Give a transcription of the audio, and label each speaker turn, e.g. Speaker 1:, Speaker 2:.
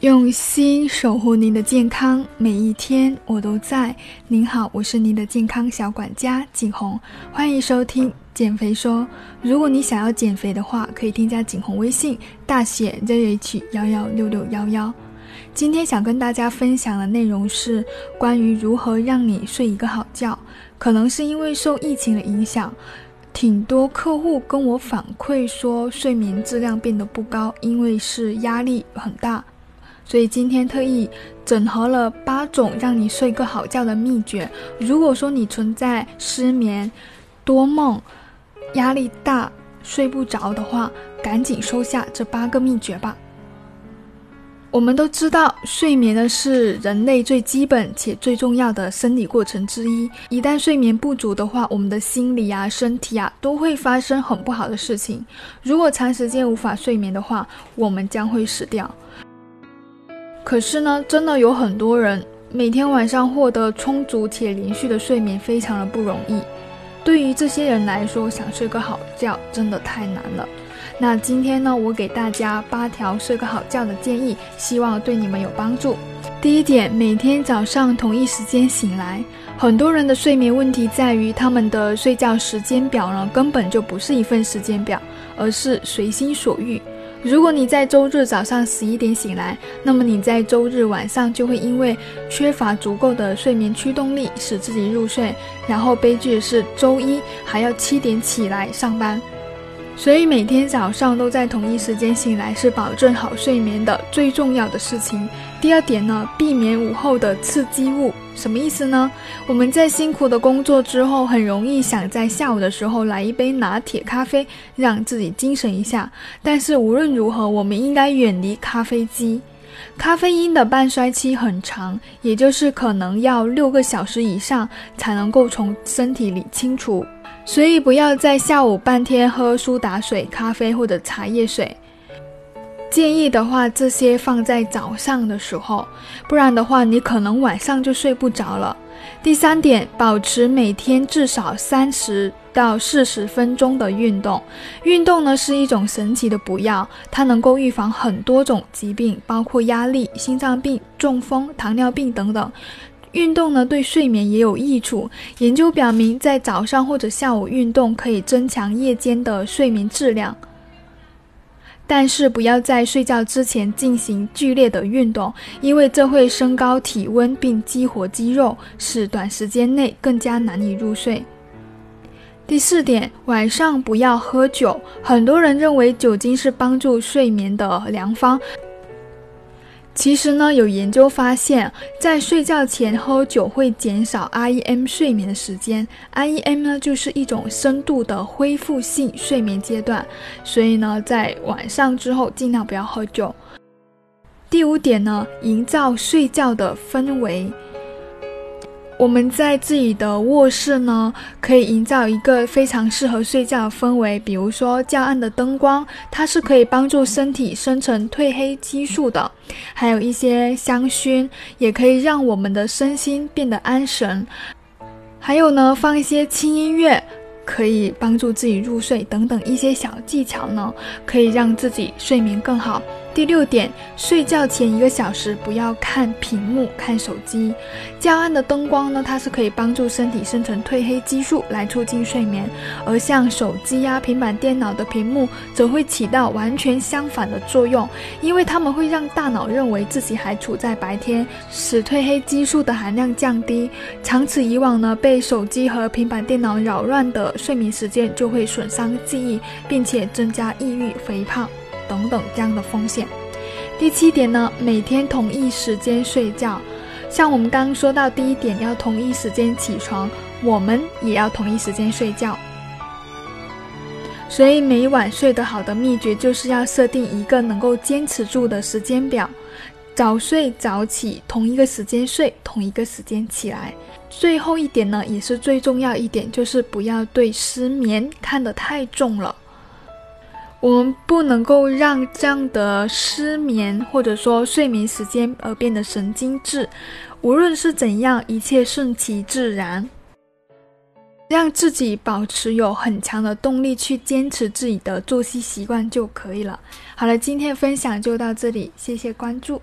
Speaker 1: 用心守护您的健康，每一天我都在。您好，我是您的健康小管家景红，欢迎收听减肥说。如果你想要减肥的话，可以添加景红微信，大写 zh 幺幺六六幺幺。今天想跟大家分享的内容是关于如何让你睡一个好觉。可能是因为受疫情的影响，挺多客户跟我反馈说睡眠质量变得不高，因为是压力很大。所以今天特意整合了八种让你睡个好觉的秘诀。如果说你存在失眠、多梦、压力大、睡不着的话，赶紧收下这八个秘诀吧。我们都知道，睡眠呢是人类最基本且最重要的生理过程之一。一旦睡眠不足的话，我们的心理啊、身体啊都会发生很不好的事情。如果长时间无法睡眠的话，我们将会死掉。可是呢，真的有很多人每天晚上获得充足且连续的睡眠非常的不容易。对于这些人来说，想睡个好觉真的太难了。那今天呢，我给大家八条睡个好觉的建议，希望对你们有帮助。第一点，每天早上同一时间醒来。很多人的睡眠问题在于他们的睡觉时间表呢，根本就不是一份时间表，而是随心所欲。如果你在周日早上十一点醒来，那么你在周日晚上就会因为缺乏足够的睡眠驱动力，使自己入睡。然后悲剧是，周一还要七点起来上班。所以每天早上都在同一时间醒来，是保证好睡眠的最重要的事情。第二点呢，避免午后的刺激物。什么意思呢？我们在辛苦的工作之后，很容易想在下午的时候来一杯拿铁咖啡，让自己精神一下。但是无论如何，我们应该远离咖啡机。咖啡因的半衰期很长，也就是可能要六个小时以上才能够从身体里清除。所以不要在下午半天喝苏打水、咖啡或者茶叶水。建议的话，这些放在早上的时候，不然的话，你可能晚上就睡不着了。第三点，保持每天至少三十到四十分钟的运动。运动呢是一种神奇的补药，它能够预防很多种疾病，包括压力、心脏病、中风、糖尿病等等。运动呢，对睡眠也有益处。研究表明，在早上或者下午运动可以增强夜间的睡眠质量。但是不要在睡觉之前进行剧烈的运动，因为这会升高体温并激活肌肉，使短时间内更加难以入睡。第四点，晚上不要喝酒。很多人认为酒精是帮助睡眠的良方。其实呢，有研究发现，在睡觉前喝酒会减少 REM 睡眠的时间。REM 呢，就是一种深度的恢复性睡眠阶段，所以呢，在晚上之后尽量不要喝酒。第五点呢，营造睡觉的氛围。我们在自己的卧室呢，可以营造一个非常适合睡觉的氛围。比如说，较暗的灯光，它是可以帮助身体生成褪黑激素的；还有一些香薰，也可以让我们的身心变得安神。还有呢，放一些轻音乐，可以帮助自己入睡等等一些小技巧呢，可以让自己睡眠更好。第六点，睡觉前一个小时不要看屏幕、看手机。较暗的灯光呢，它是可以帮助身体生成褪黑激素来促进睡眠，而像手机呀、平板电脑的屏幕则会起到完全相反的作用，因为它们会让大脑认为自己还处在白天，使褪黑激素的含量降低。长此以往呢，被手机和平板电脑扰乱的睡眠时间就会损伤记忆，并且增加抑郁、肥胖。等等这样的风险。第七点呢，每天同一时间睡觉。像我们刚刚说到第一点，要同一时间起床，我们也要同一时间睡觉。所以每晚睡得好的秘诀，就是要设定一个能够坚持住的时间表，早睡早起，同一个时间睡，同一个时间起来。最后一点呢，也是最重要一点，就是不要对失眠看得太重了。我们不能够让这样的失眠或者说睡眠时间而变得神经质。无论是怎样，一切顺其自然，让自己保持有很强的动力去坚持自己的作息习惯就可以了。好了，今天的分享就到这里，谢谢关注。